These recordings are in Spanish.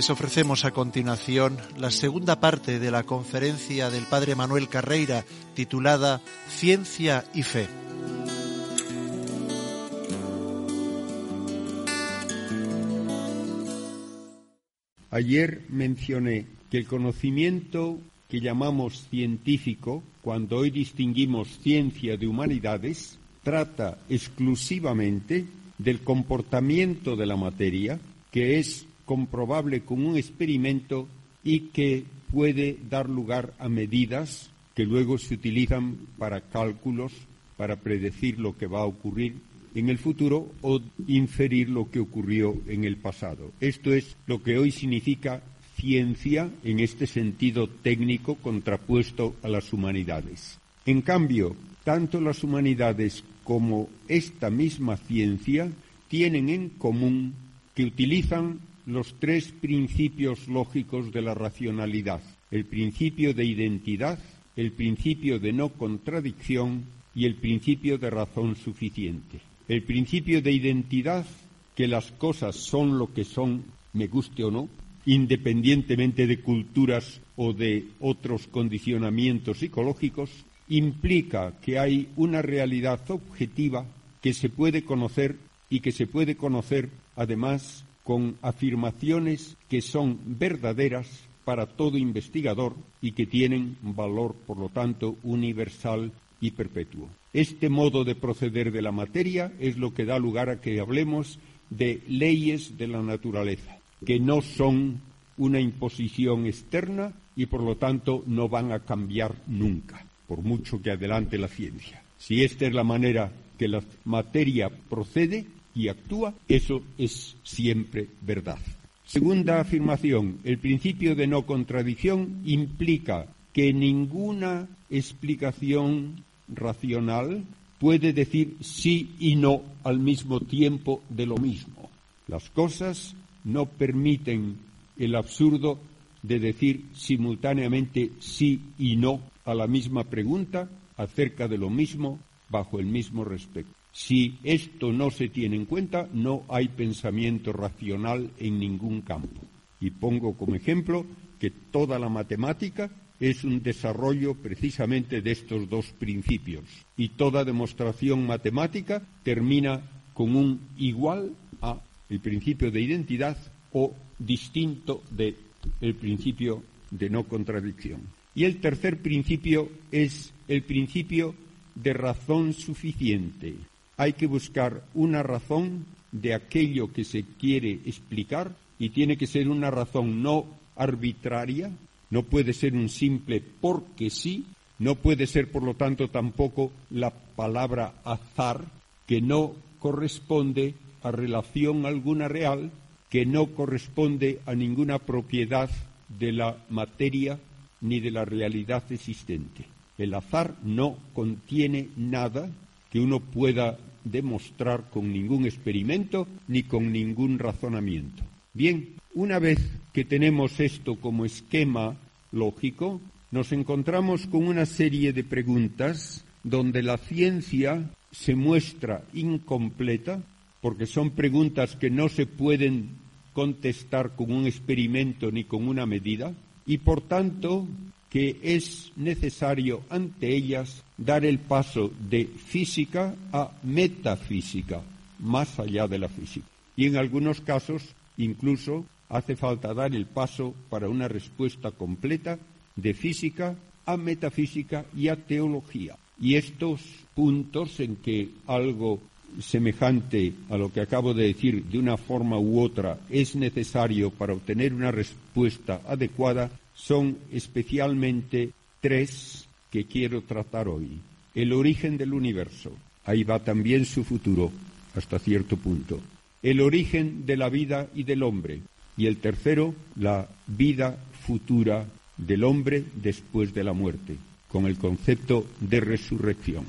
Les ofrecemos a continuación la segunda parte de la conferencia del Padre Manuel Carreira titulada Ciencia y Fe. Ayer mencioné que el conocimiento que llamamos científico, cuando hoy distinguimos ciencia de humanidades, trata exclusivamente del comportamiento de la materia, que es comprobable con un experimento y que puede dar lugar a medidas que luego se utilizan para cálculos, para predecir lo que va a ocurrir en el futuro o inferir lo que ocurrió en el pasado. Esto es lo que hoy significa ciencia en este sentido técnico contrapuesto a las humanidades. En cambio, tanto las humanidades como esta misma ciencia tienen en común que utilizan los tres principios lógicos de la racionalidad, el principio de identidad, el principio de no contradicción y el principio de razón suficiente. El principio de identidad, que las cosas son lo que son, me guste o no, independientemente de culturas o de otros condicionamientos psicológicos, implica que hay una realidad objetiva que se puede conocer y que se puede conocer además con afirmaciones que son verdaderas para todo investigador y que tienen valor, por lo tanto, universal y perpetuo. Este modo de proceder de la materia es lo que da lugar a que hablemos de leyes de la naturaleza, que no son una imposición externa y por lo tanto no van a cambiar nunca, por mucho que adelante la ciencia. Si esta es la manera que la materia procede y actúa, eso es siempre verdad. Segunda afirmación, el principio de no contradicción implica que ninguna explicación racional puede decir sí y no al mismo tiempo de lo mismo. Las cosas no permiten el absurdo de decir simultáneamente sí y no a la misma pregunta acerca de lo mismo bajo el mismo respeto. Si esto no se tiene en cuenta, no hay pensamiento racional en ningún campo. Y pongo como ejemplo que toda la matemática es un desarrollo precisamente de estos dos principios. Y toda demostración matemática termina con un igual a el principio de identidad o distinto del el principio de no contradicción. Y el tercer principio es el principio de razón suficiente. Hay que buscar una razón de aquello que se quiere explicar y tiene que ser una razón no arbitraria, no puede ser un simple porque sí, no puede ser, por lo tanto, tampoco la palabra azar, que no corresponde a relación alguna real, que no corresponde a ninguna propiedad de la materia ni de la realidad existente. El azar no contiene nada que uno pueda demostrar con ningún experimento ni con ningún razonamiento. Bien, una vez que tenemos esto como esquema lógico, nos encontramos con una serie de preguntas donde la ciencia se muestra incompleta, porque son preguntas que no se pueden contestar con un experimento ni con una medida, y por tanto que es necesario ante ellas dar el paso de física a metafísica, más allá de la física. Y en algunos casos incluso hace falta dar el paso para una respuesta completa de física a metafísica y a teología. Y estos puntos en que algo semejante a lo que acabo de decir de una forma u otra es necesario para obtener una respuesta adecuada son especialmente tres que quiero tratar hoy. El origen del universo, ahí va también su futuro. hasta cierto punto. El origen de la vida y del hombre. Y el tercero, la vida futura del hombre después de la muerte, con el concepto de resurrección.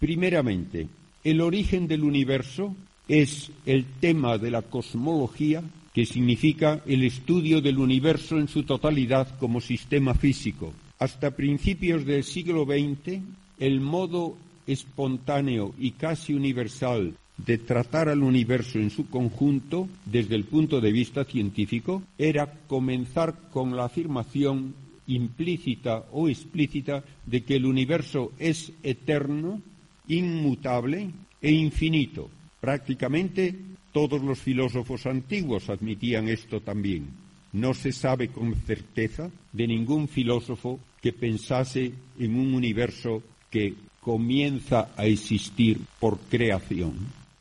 Primeramente, el origen del universo es el tema de la cosmología, que significa el estudio del universo en su totalidad como sistema físico. Hasta principios del siglo XX, el modo espontáneo y casi universal de tratar al universo en su conjunto desde el punto de vista científico era comenzar con la afirmación implícita o explícita de que el universo es eterno, inmutable e infinito. Prácticamente todos los filósofos antiguos admitían esto también. No se sabe con certeza de ningún filósofo que pensase en un universo que comienza a existir por creación.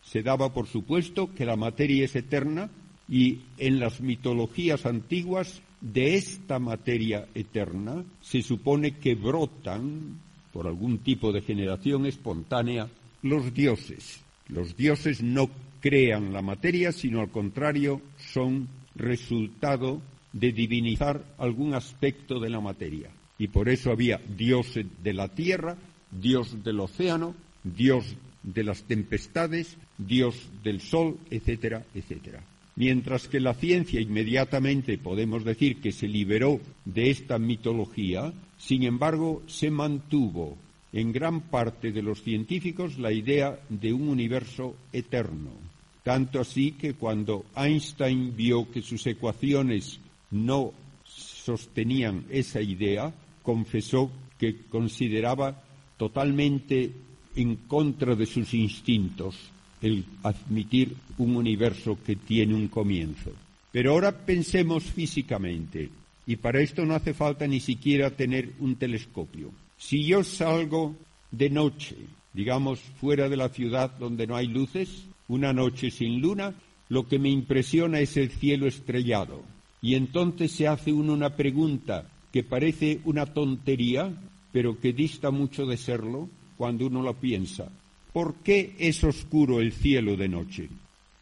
Se daba por supuesto que la materia es eterna y en las mitologías antiguas de esta materia eterna se supone que brotan, por algún tipo de generación espontánea, los dioses. Los dioses no crean la materia, sino al contrario, son resultado de divinizar algún aspecto de la materia. Y por eso había dioses de la tierra, dios del océano, dios de las tempestades, dios del sol, etcétera, etcétera. Mientras que la ciencia inmediatamente podemos decir que se liberó de esta mitología, sin embargo se mantuvo en gran parte de los científicos la idea de un universo eterno. Tanto así que cuando Einstein vio que sus ecuaciones no sostenían esa idea, confesó que consideraba totalmente en contra de sus instintos el admitir un universo que tiene un comienzo. Pero ahora pensemos físicamente, y para esto no hace falta ni siquiera tener un telescopio. Si yo salgo de noche, digamos fuera de la ciudad donde no hay luces, una noche sin luna, lo que me impresiona es el cielo estrellado. Y entonces se hace uno una pregunta que parece una tontería, pero que dista mucho de serlo cuando uno la piensa. ¿Por qué es oscuro el cielo de noche?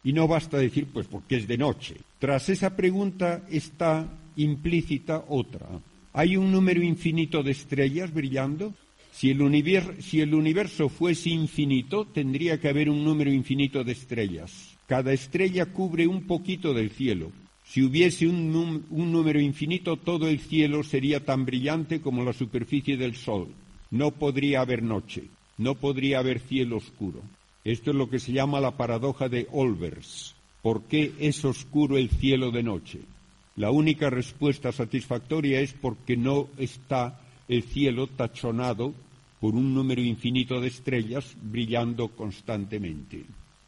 Y no basta decir, pues porque es de noche. Tras esa pregunta está implícita otra. ¿Hay un número infinito de estrellas brillando? Si el, universo fuese infinito, tendría que haber un número infinito de estrellas. Cada estrella cubre un poquito del cielo. Si hubiese un, un número infinito, todo el cielo sería tan brillante como la superficie del Sol. No podría haber noche no podría haber cielo oscuro. Esto es lo que se llama la paradoja de Olbers. ¿Por qué es oscuro el cielo de noche? La única respuesta satisfactoria es porque no está el cielo tachonado por un número infinito de estrellas brillando constantemente.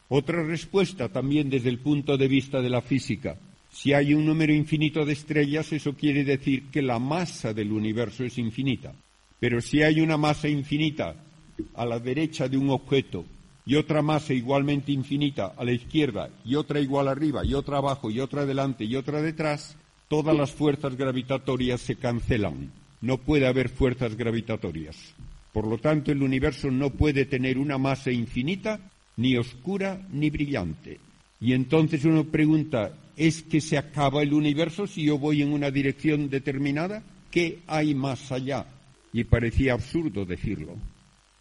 Otra respuesta también desde el punto de vista de la física. Si hay un número infinito de estrellas, eso quiere decir que la masa del universo es infinita. Pero si hay una masa infinita a la derecha de un objeto y otra masa igualmente infinita a la izquierda y otra igual arriba y otra abajo y otra delante y otra detrás, todas las fuerzas gravitatorias se cancelan. No puede haber fuerzas gravitatorias. Por lo tanto, el universo no puede tener una masa infinita, ni oscura, ni brillante. Y entonces uno pregunta, ¿es que se acaba el universo si yo voy en una dirección determinada? ¿Qué hay más allá? Y parecía absurdo decirlo.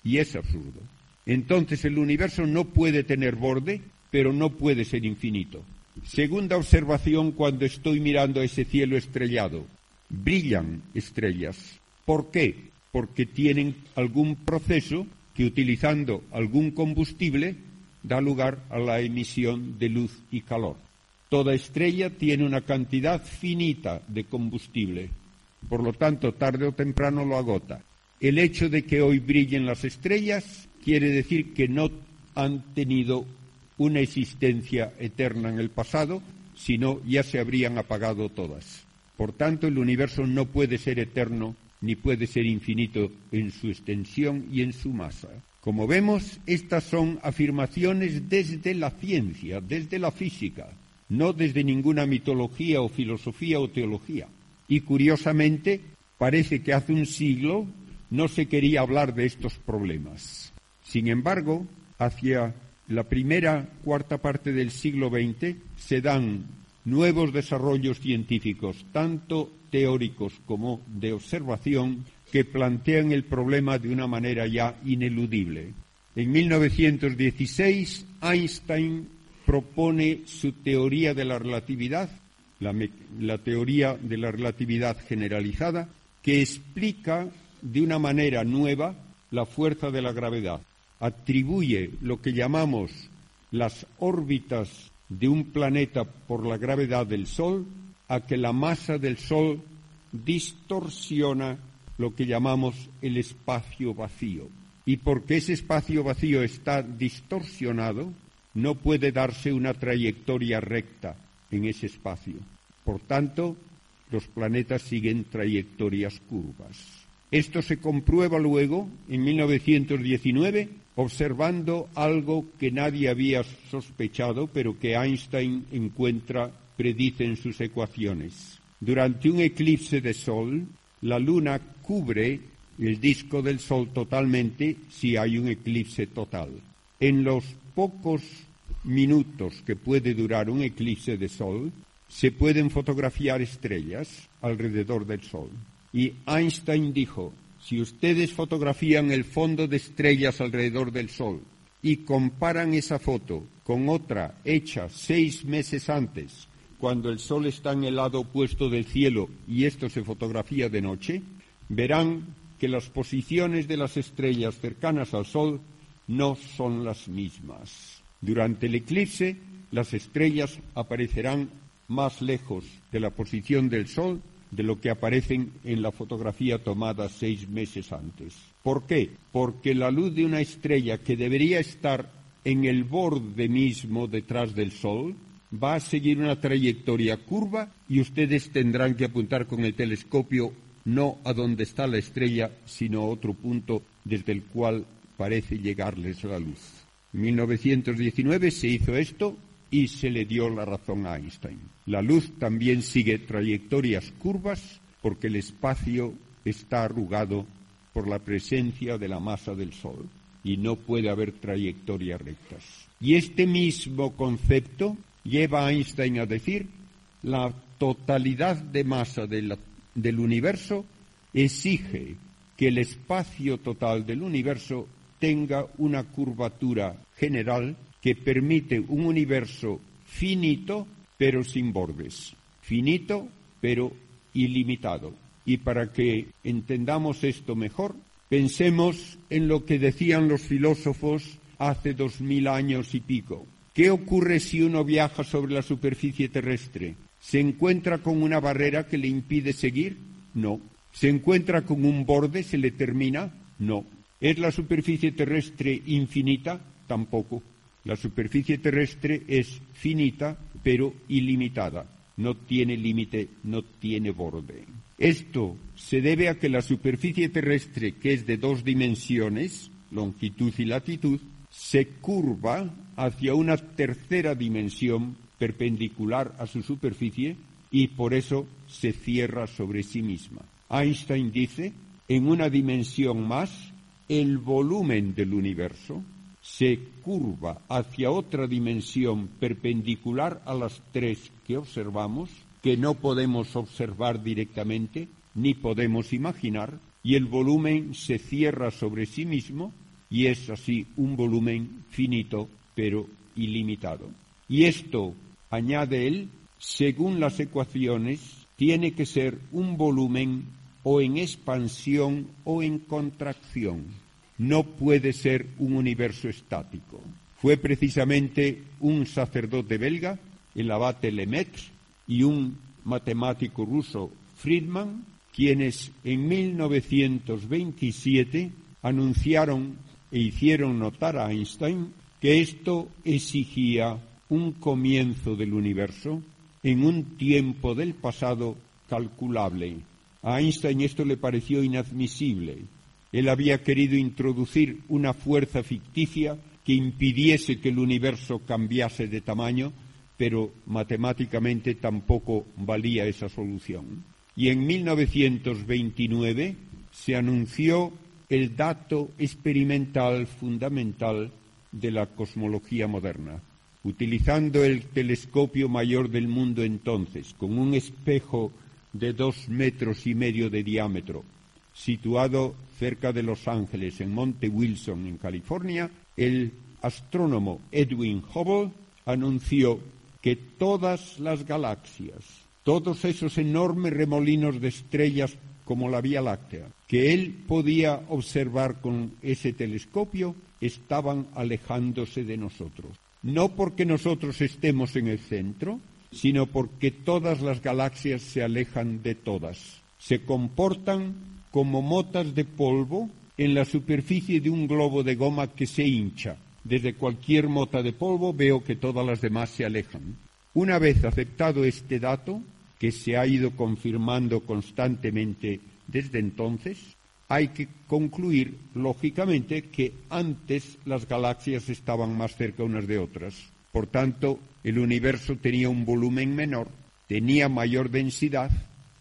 Y es absurdo. Entonces el universo no puede tener borde, pero no puede ser infinito. Segunda observación cuando estoy mirando ese cielo estrellado. Brillan estrellas. ¿Por qué? Porque tienen algún proceso que utilizando algún combustible da lugar a la emisión de luz y calor. Toda estrella tiene una cantidad finita de combustible. Por lo tanto, tarde o temprano lo agota. El hecho de que hoy brillen las estrellas quiere decir que no han tenido una existencia eterna en el pasado, sino ya se habrían apagado todas. Por tanto, el universo no puede ser eterno ni puede ser infinito en su extensión y en su masa. Como vemos, estas son afirmaciones desde la ciencia, desde la física, no desde ninguna mitología o filosofía o teología. Y curiosamente, parece que hace un siglo no se quería hablar de estos problemas. Sin embargo, hacia la primera cuarta parte del siglo XX se dan nuevos desarrollos científicos, tanto teóricos como de observación, que plantean el problema de una manera ya ineludible. En 1916, Einstein propone su teoría de la relatividad, la, teoría de la relatividad generalizada, que explica de una manera nueva la fuerza de la gravedad. Atribuye lo que llamamos las órbitas de un planeta por la gravedad del Sol a que la masa del Sol distorsiona lo que llamamos el espacio vacío. Y porque ese espacio vacío está distorsionado, no puede darse una trayectoria recta en ese espacio. Por tanto, los planetas siguen trayectorias curvas. Esto se comprueba luego, en 1919, observando algo que nadie había sospechado, pero que Einstein encuentra, predice en sus ecuaciones. Durante un eclipse de Sol, la Luna cubre el disco del Sol totalmente si hay un eclipse total. En los pocos minutos que puede durar un eclipse de Sol, se pueden fotografiar estrellas alrededor del Sol. Y Einstein dijo, si ustedes fotografían el fondo de estrellas alrededor del Sol y comparan esa foto con otra hecha seis meses antes, cuando el Sol está en el lado opuesto del cielo y esto se fotografía de noche, verán que las posiciones de las estrellas cercanas al Sol no son las mismas. Durante el eclipse, las estrellas aparecerán más lejos de la posición del Sol de lo que aparecen en la fotografía tomada seis meses antes. ¿Por qué? Porque la luz de una estrella que debería estar en el borde mismo detrás del Sol va a seguir una trayectoria curva y ustedes tendrán que apuntar con el telescopio no a donde está la estrella, sino a otro punto desde el cual parece llegarles la luz. En 1919 se hizo esto y se le dio la razón a Einstein. La luz también sigue trayectorias curvas porque el espacio está arrugado por la presencia de la masa del Sol y no puede haber trayectorias rectas. Y este mismo concepto lleva a Einstein a decir la totalidad de masa del universo exige que el espacio total del universo tenga una curvatura general que permite un universo finito pero sin bordes, finito pero ilimitado. Y para que entendamos esto mejor, pensemos en lo que decían los filósofos hace dos mil años y pico. ¿Qué ocurre si uno viaja sobre la superficie terrestre? ¿Se encuentra con una barrera que le impide seguir? No. ¿Se encuentra con un borde? ¿Se le termina? No. ¿Es la superficie terrestre infinita? Tampoco. La superficie terrestre es finita pero ilimitada, no tiene límite, no tiene borde. Esto se debe a que la superficie terrestre, que es de dos dimensiones, longitud y latitud, se curva hacia una tercera dimensión perpendicular a su superficie y por eso se cierra sobre sí misma. Einstein dice, en una dimensión más, el volumen del universo se curva hacia otra dimensión perpendicular a las tres que observamos, que no podemos observar directamente ni podemos imaginar, y el volumen se cierra sobre sí mismo y es así un volumen finito pero ilimitado. Y esto, añade él, según las ecuaciones, tiene que ser un volumen o en expansión o en contracción no puede ser un universo estático. Fue precisamente un sacerdote belga, el abate Lemaitre, y un matemático ruso, Friedman, quienes en 1927 anunciaron e hicieron notar a Einstein que esto exigía un comienzo del universo en un tiempo del pasado calculable. A Einstein esto le pareció inadmisible él había querido introducir una fuerza ficticia que impidiese que el universo cambiase de tamaño, pero matemáticamente tampoco valía esa solución. Y en 1929 se anunció el dato experimental fundamental de la cosmología moderna. Utilizando el telescopio mayor del mundo entonces, con un espejo de dos metros y medio de diámetro, situado cerca de Los Ángeles, en Monte Wilson, en California, el astrónomo Edwin Hubble anunció que todas las galaxias, todos esos enormes remolinos de estrellas como la Vía Láctea, que él podía observar con ese telescopio, estaban alejándose de nosotros. No porque nosotros estemos en el centro, sino porque todas las galaxias se alejan de todas. Se comportan como motas de polvo en la superficie de un globo de goma que se hincha. Desde cualquier mota de polvo veo que todas las demás se alejan. Una vez aceptado este dato, que se ha ido confirmando constantemente desde entonces, hay que concluir, lógicamente, que antes las galaxias estaban más cerca unas de otras. Por tanto, el universo tenía un volumen menor, tenía mayor densidad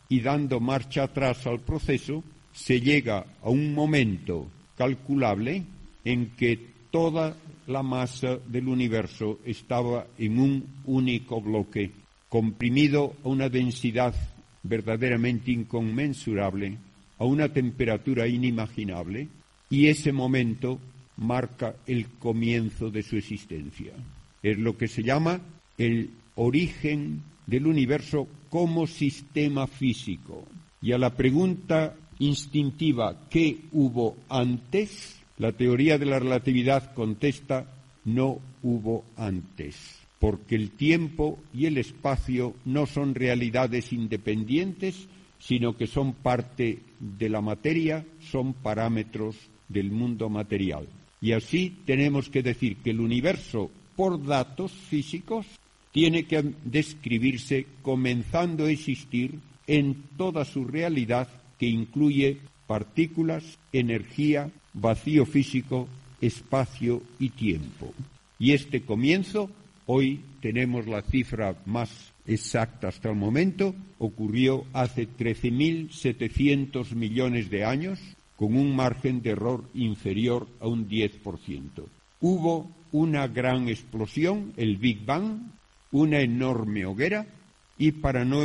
y dando marcha atrás al proceso, se llega a un momento calculable en que toda la masa del universo estaba en un único bloque comprimido a una densidad verdaderamente inconmensurable, a una temperatura inimaginable, y ese momento marca el comienzo de su existencia. Es lo que se llama el origen del universo como sistema físico. Y a la pregunta instintiva ¿qué hubo antes? La teoría de la relatividad contesta no hubo antes porque el tiempo y el espacio no son realidades independientes, sino que son parte de la materia, son parámetros del mundo material. Y así tenemos que decir que el universo, por datos físicos, tiene que describirse comenzando a existir en toda su realidad que incluye partículas, energía, vacío físico, espacio y tiempo. Y este comienzo Hoy tenemos la cifra más exacta hasta el momento. Ocurrió hace 13.700 millones de años con un margen de error inferior a un 10%. Hubo una gran explosión, el Big Bang, una enorme hoguera y para no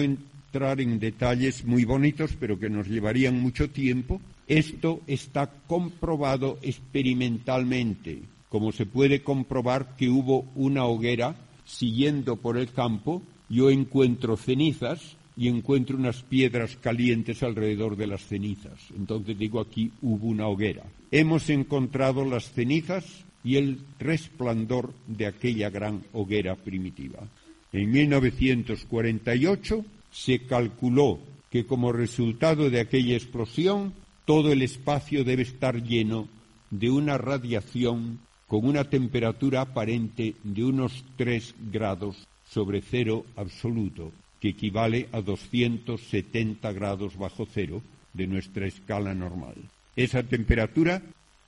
entrar en detalles muy bonitos, pero que nos llevarían mucho tiempo, esto está comprobado experimentalmente como se puede comprobar que hubo una hoguera siguiendo por el campo, yo encuentro cenizas y encuentro unas piedras calientes alrededor de las cenizas. Entonces digo aquí hubo una hoguera. Hemos encontrado las cenizas y el resplandor de aquella gran hoguera primitiva. En 1948 se calculó que como resultado de aquella explosión todo el espacio debe estar lleno de una radiación con una temperatura aparente de unos 3 grados sobre cero absoluto, que equivale a 270 grados bajo cero de nuestra escala normal. Esa temperatura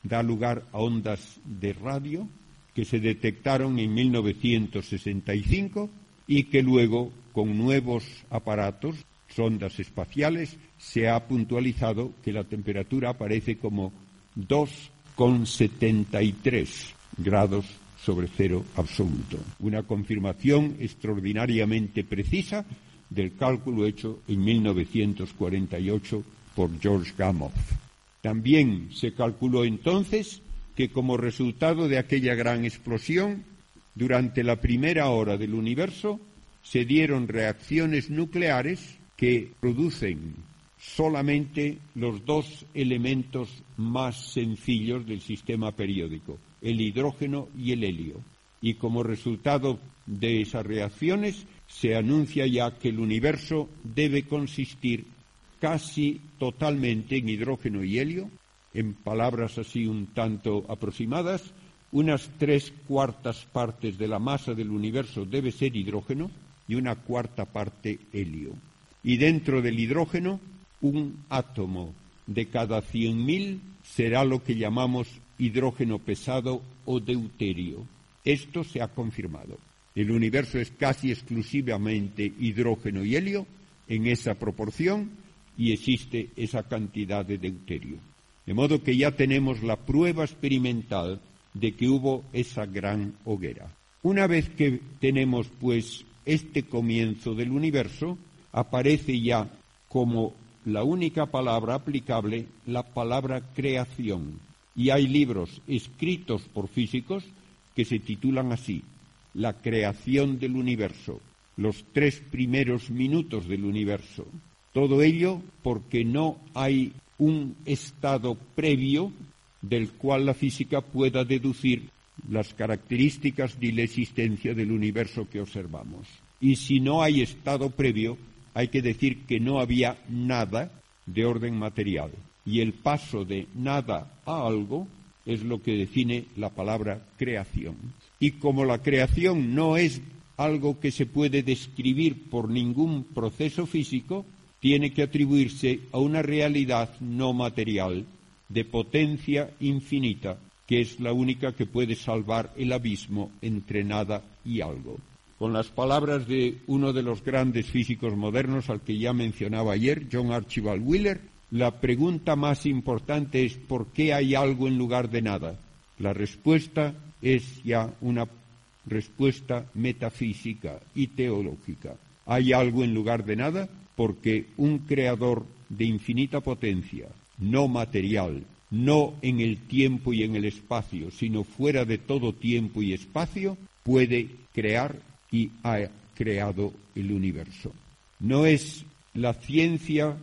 da lugar a ondas de radio que se detectaron en 1965 y que luego, con nuevos aparatos, sondas espaciales, se ha puntualizado que la temperatura aparece como 2 con 73 grados sobre cero absoluto. Una confirmación extraordinariamente precisa del cálculo hecho en 1948 por George Gamow. También se calculó entonces que como resultado de aquella gran explosión, durante la primera hora del universo se dieron reacciones nucleares que producen solamente los dos elementos más sencillos del sistema periódico, el hidrógeno y el helio. Y como resultado de esas reacciones se anuncia ya que el universo debe consistir casi totalmente en hidrógeno y helio, en palabras así un tanto aproximadas, unas tres cuartas partes de la masa del universo debe ser hidrógeno y una cuarta parte helio. Y dentro del hidrógeno un átomo de cada 100.000 será lo que llamamos hidrógeno pesado o deuterio. Esto se ha confirmado. El universo es casi exclusivamente hidrógeno y helio en esa proporción y existe esa cantidad de deuterio. De modo que ya tenemos la prueba experimental de que hubo esa gran hoguera. Una vez que tenemos pues este comienzo del universo, aparece ya como la única palabra aplicable la palabra creación. Y hay libros escritos por físicos que se titulan así, La creación del universo, los tres primeros minutos del universo. Todo ello porque no hay un estado previo del cual la física pueda deducir las características de la existencia del universo que observamos. Y si no hay estado previo, hay que decir que no había nada de orden material. Y el paso de nada a algo es lo que define la palabra creación. Y como la creación no es algo que se puede describir por ningún proceso físico, tiene que atribuirse a una realidad no material, de potencia infinita, que es la única que puede salvar el abismo entre nada y algo. Con las palabras de uno de los grandes físicos modernos al que ya mencionaba ayer, John Archibald Wheeler, la pregunta más importante es ¿por qué hay algo en lugar de nada? La respuesta es ya una respuesta metafísica y teológica. Hay algo en lugar de nada porque un creador de infinita potencia, no material, no en el tiempo y en el espacio, sino fuera de todo tiempo y espacio, puede crear y ha creado el universo. No es la ciencia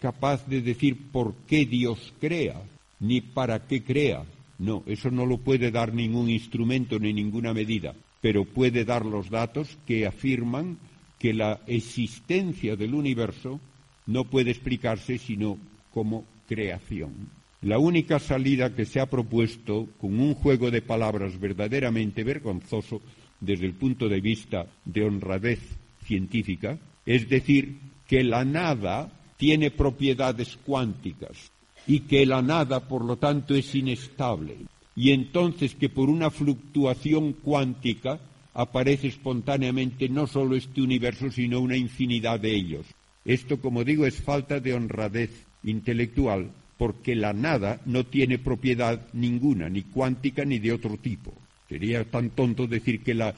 capaz de decir por qué Dios crea, ni para qué crea. No, eso no lo puede dar ningún instrumento ni ninguna medida, pero puede dar los datos que afirman que la existencia del universo no puede explicarse sino como creación. La única salida que se ha propuesto con un juego de palabras verdaderamente vergonzoso desde el punto de vista de honradez científica es decir que la nada tiene propiedades cuánticas y que la nada, por lo tanto, es inestable. Y entonces que por una fluctuación cuántica aparece espontáneamente no solo este universo, sino una infinidad de ellos. Esto, como digo, es falta de honradez intelectual, porque la nada no tiene propiedad ninguna, ni cuántica ni de otro tipo. Sería tan tonto decir que la,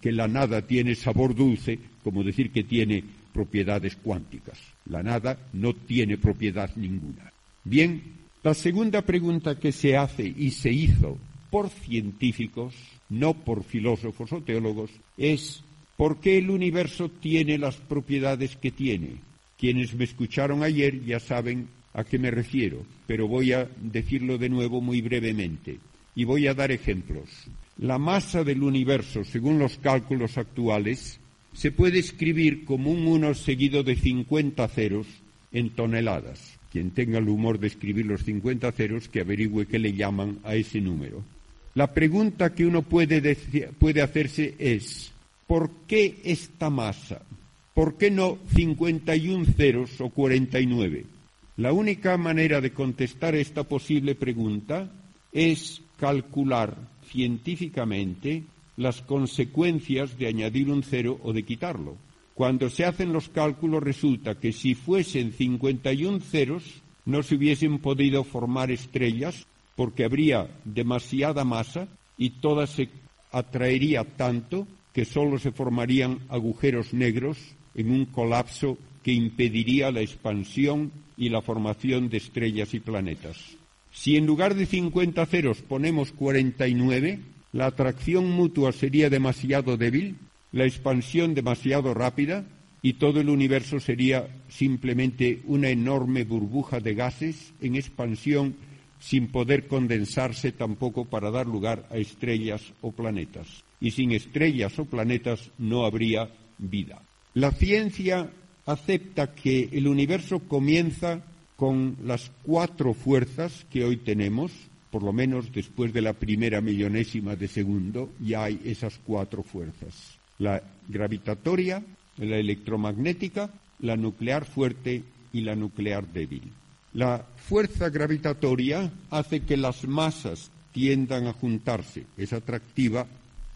que la nada tiene sabor dulce como decir que tiene propiedades cuánticas. La nada no tiene propiedad ninguna. Bien, la segunda pregunta que se hace y se hizo por científicos, no por filósofos o teólogos, es ¿por qué el universo tiene las propiedades que tiene? Quienes me escucharon ayer ya saben a qué me refiero, pero voy a decirlo de nuevo muy brevemente y voy a dar ejemplos. La masa del universo, según los cálculos actuales, se puede escribir como un 1 seguido de 50 ceros en toneladas. Quien tenga el humor de escribir los 50 ceros, que averigüe qué le llaman a ese número. La pregunta que uno puede, puede hacerse es, ¿por qué esta masa? ¿Por qué no 51 ceros o 49? La única manera de contestar esta posible pregunta es calcular científicamente las consecuencias de añadir un cero o de quitarlo. Cuando se hacen los cálculos resulta que si fuesen 51 ceros no se hubiesen podido formar estrellas porque habría demasiada masa y toda se atraería tanto que solo se formarían agujeros negros en un colapso que impediría la expansión y la formación de estrellas y planetas. Si en lugar de 50 ceros ponemos 49, la atracción mutua sería demasiado débil, la expansión demasiado rápida y todo el universo sería simplemente una enorme burbuja de gases en expansión sin poder condensarse tampoco para dar lugar a estrellas o planetas. Y sin estrellas o planetas no habría vida. La ciencia acepta que el universo comienza con las cuatro fuerzas que hoy tenemos, por lo menos después de la primera millonésima de segundo, ya hay esas cuatro fuerzas. La gravitatoria, la electromagnética, la nuclear fuerte y la nuclear débil. La fuerza gravitatoria hace que las masas tiendan a juntarse, es atractiva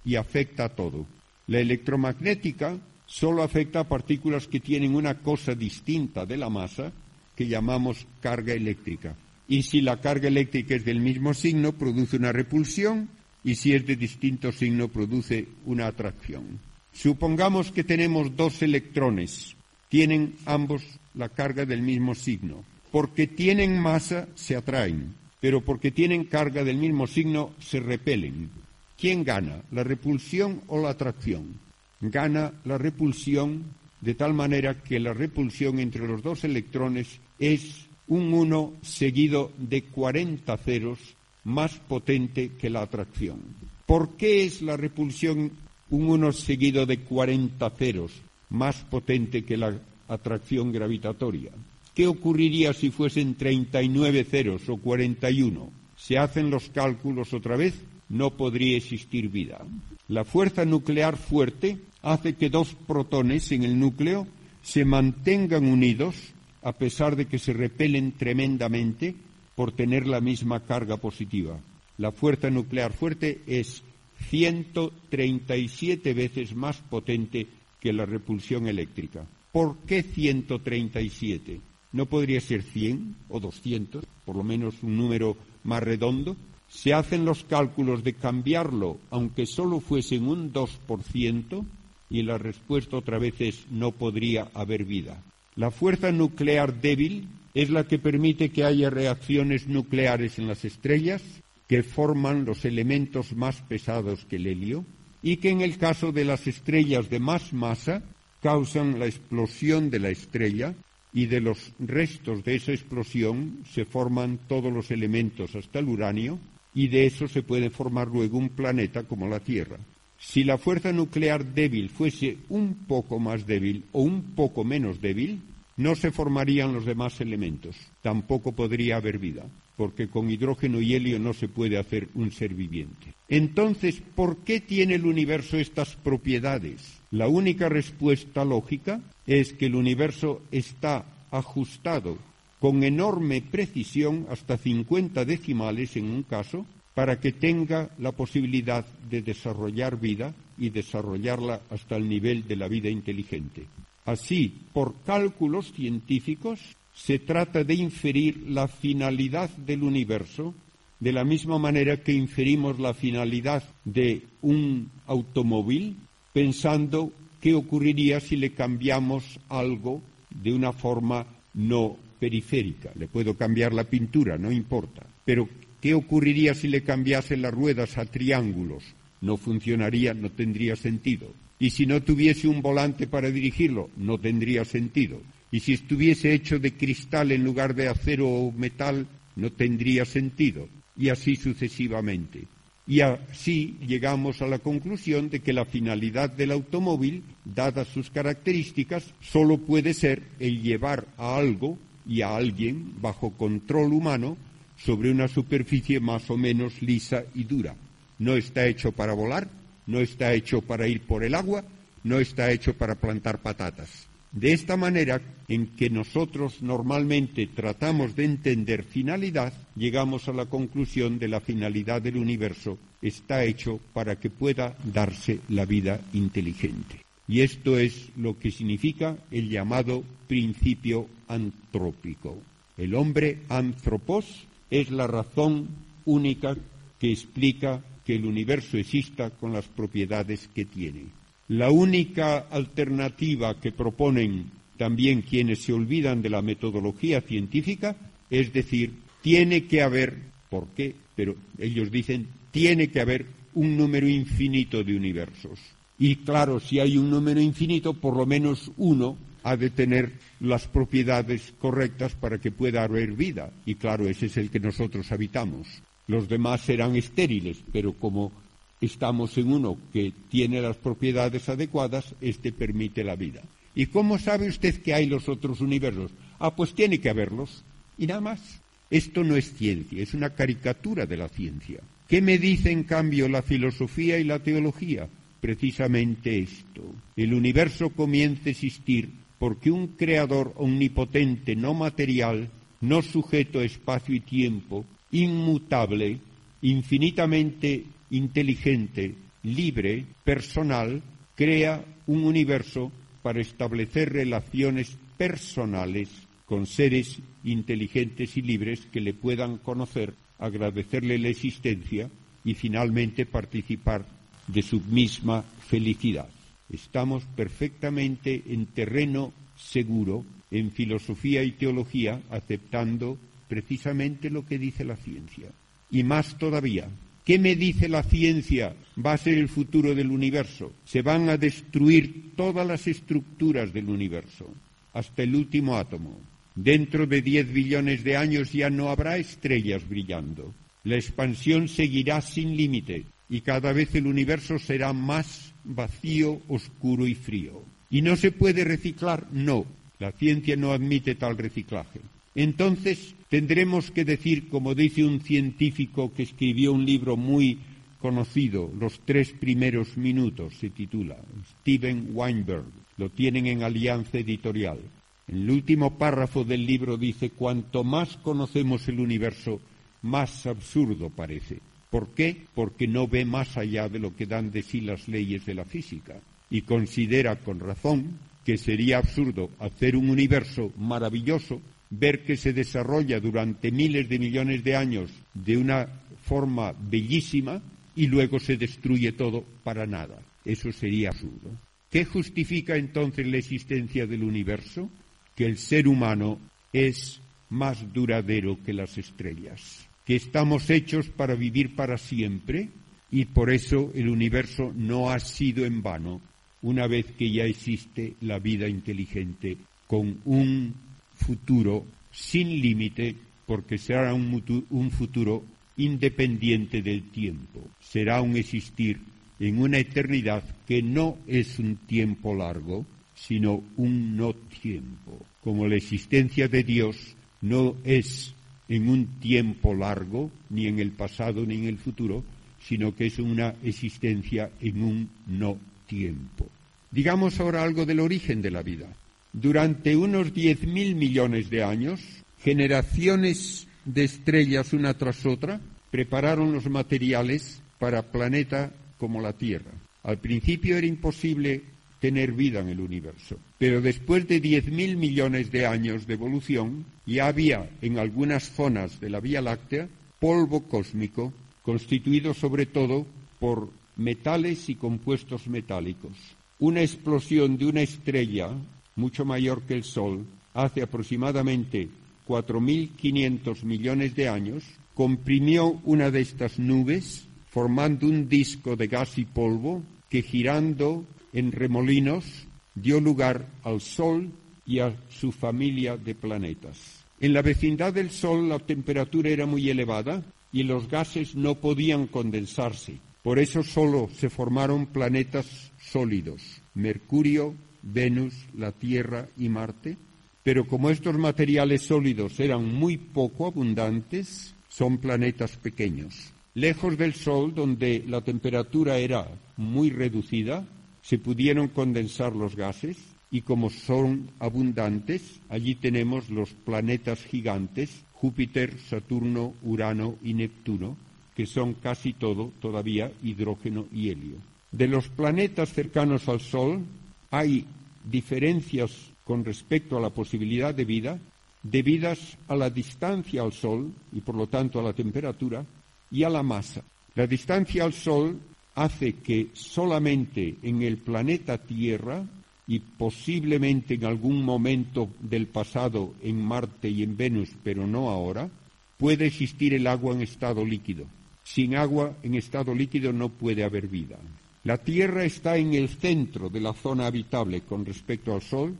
y afecta a todo. La electromagnética solo afecta a partículas que tienen una cosa distinta de la masa que llamamos carga eléctrica. y si la carga eléctrica es del mismo signo produce una repulsión y si es de distinto signo produce una atracción. Supongamos que tenemos dos electrones, tienen ambos la carga del mismo signo. Porque tienen masa se atraen, pero porque tienen carga del mismo signo se repelen. ¿Quién gana, la repulsión o la atracción? Gana la repulsión de tal manera que la repulsión entre los dos electrones es un 1 seguido de 40 ceros más potente que la atracción. ¿Por qué es la repulsión un 1 seguido de 40 ceros más potente que la atracción gravitatoria? ¿Qué ocurriría si fuesen 39 ceros o 41? ¿Se hacen los cálculos otra vez? No podría existir vida. La fuerza nuclear fuerte hace que dos protones en el núcleo se mantengan unidos a pesar de que se repelen tremendamente por tener la misma carga positiva. La fuerza nuclear fuerte es 137 veces más potente que la repulsión eléctrica. ¿Por qué 137? ¿No podría ser 100 o 200, por lo menos un número más redondo? Se hacen los cálculos de cambiarlo, aunque solo fuesen un 2%, y la respuesta otra vez es no podría haber vida. La fuerza nuclear débil es la que permite que haya reacciones nucleares en las estrellas que forman los elementos más pesados que el helio y que en el caso de las estrellas de más masa causan la explosión de la estrella y de los restos de esa explosión se forman todos los elementos hasta el uranio y de eso se puede formar luego un planeta como la Tierra. Si la fuerza nuclear débil fuese un poco más débil o un poco menos débil, no se formarían los demás elementos. Tampoco podría haber vida, porque con hidrógeno y helio no se puede hacer un ser viviente. Entonces, ¿por qué tiene el universo estas propiedades? La única respuesta lógica es que el universo está ajustado con enorme precisión hasta 50 decimales en un caso para que tenga la posibilidad de desarrollar vida y desarrollarla hasta el nivel de la vida inteligente. Así, por cálculos científicos, se trata de inferir la finalidad del universo de la misma manera que inferimos la finalidad de un automóvil pensando qué ocurriría si le cambiamos algo de una forma no periférica. Le puedo cambiar la pintura, no importa. Pero ¿qué ocurriría si le cambiase las ruedas a triángulos? No funcionaría, no tendría sentido. Y si no tuviese un volante para dirigirlo, no tendría sentido. Y si estuviese hecho de cristal en lugar de acero o metal, no tendría sentido. Y así sucesivamente. Y así llegamos a la conclusión de que la finalidad del automóvil, dadas sus características, solo puede ser el llevar a algo y a alguien bajo control humano sobre una superficie más o menos lisa y dura. No está hecho para volar, no está hecho para ir por el agua, no está hecho para plantar patatas. De esta manera, en que nosotros normalmente tratamos de entender finalidad, llegamos a la conclusión de la finalidad del universo está hecho para que pueda darse la vida inteligente. Y esto es lo que significa el llamado principio antrópico. El hombre antropos es la razón única que explica que el universo exista con las propiedades que tiene. La única alternativa que proponen también quienes se olvidan de la metodología científica es decir, tiene que haber, ¿por qué? Pero ellos dicen, tiene que haber un número infinito de universos. Y claro, si hay un número infinito, por lo menos uno ha de tener las propiedades correctas para que pueda haber vida. Y claro, ese es el que nosotros habitamos. Los demás serán estériles, pero como estamos en uno que tiene las propiedades adecuadas, este permite la vida. ¿Y cómo sabe usted que hay los otros universos? Ah, pues tiene que haberlos. Y nada más. Esto no es ciencia, es una caricatura de la ciencia. ¿Qué me dice en cambio la filosofía y la teología? Precisamente esto. El universo comienza a existir porque un creador omnipotente, no material, no sujeto a espacio y tiempo, inmutable, infinitamente inteligente, libre, personal, crea un universo para establecer relaciones personales con seres inteligentes y libres que le puedan conocer, agradecerle la existencia y finalmente participar de su misma felicidad. Estamos perfectamente en terreno seguro en filosofía y teología aceptando precisamente lo que dice la ciencia. Y más todavía, ¿qué me dice la ciencia va a ser el futuro del universo? Se van a destruir todas las estructuras del universo, hasta el último átomo. Dentro de diez billones de años ya no habrá estrellas brillando. La expansión seguirá sin límite y cada vez el universo será más vacío, oscuro y frío. ¿Y no se puede reciclar? No. La ciencia no admite tal reciclaje. Entonces tendremos que decir, como dice un científico que escribió un libro muy conocido, Los tres primeros minutos, se titula, Steven Weinberg, lo tienen en Alianza Editorial. En el último párrafo del libro dice, cuanto más conocemos el universo, más absurdo parece. ¿Por qué? Porque no ve más allá de lo que dan de sí las leyes de la física y considera con razón que sería absurdo hacer un universo maravilloso, ver que se desarrolla durante miles de millones de años de una forma bellísima y luego se destruye todo para nada. Eso sería absurdo. ¿Qué justifica entonces la existencia del universo? Que el ser humano es más duradero que las estrellas, que estamos hechos para vivir para siempre y por eso el universo no ha sido en vano, una vez que ya existe la vida inteligente con un futuro sin límite, porque será un, futuro independiente del tiempo. Será un existir en una eternidad que no es un tiempo largo, sino un no tiempo. Como la existencia de Dios no es en un tiempo largo, ni en el pasado ni en el futuro, sino que es una existencia en un no tiempo. Digamos ahora algo del origen de la vida. Durante unos diez mil millones de años, generaciones de estrellas una tras otra prepararon los materiales para planeta como la Tierra. Al principio era imposible tener vida en el universo, pero después de diez mil millones de años de evolución, ya había en algunas zonas de la Vía Láctea polvo cósmico constituido sobre todo por metales y compuestos metálicos. Una explosión de una estrella mucho mayor que el Sol hace aproximadamente 4.500 millones de años comprimió una de estas nubes formando un disco de gas y polvo que girando en remolinos dio lugar al Sol y a su familia de planetas. En la vecindad del Sol la temperatura era muy elevada y los gases no podían condensarse. Por eso solo se formaron planetas sólidos, Mercurio, Venus, la Tierra y Marte. Pero como estos materiales sólidos eran muy poco abundantes, son planetas pequeños. Lejos del Sol, donde la temperatura era muy reducida, se pudieron condensar los gases y como son abundantes, allí tenemos los planetas gigantes Júpiter, Saturno, Urano y Neptuno, que son casi todo todavía hidrógeno y helio. De los planetas cercanos al Sol hay diferencias con respecto a la posibilidad de vida debidas a la distancia al Sol y por lo tanto a la temperatura y a la masa. La distancia al Sol hace que solamente en el planeta Tierra y posiblemente en algún momento del pasado en Marte y en Venus, pero no ahora, puede existir el agua en estado líquido. Sin agua en estado líquido no puede haber vida. La Tierra está en el centro de la zona habitable con respecto al Sol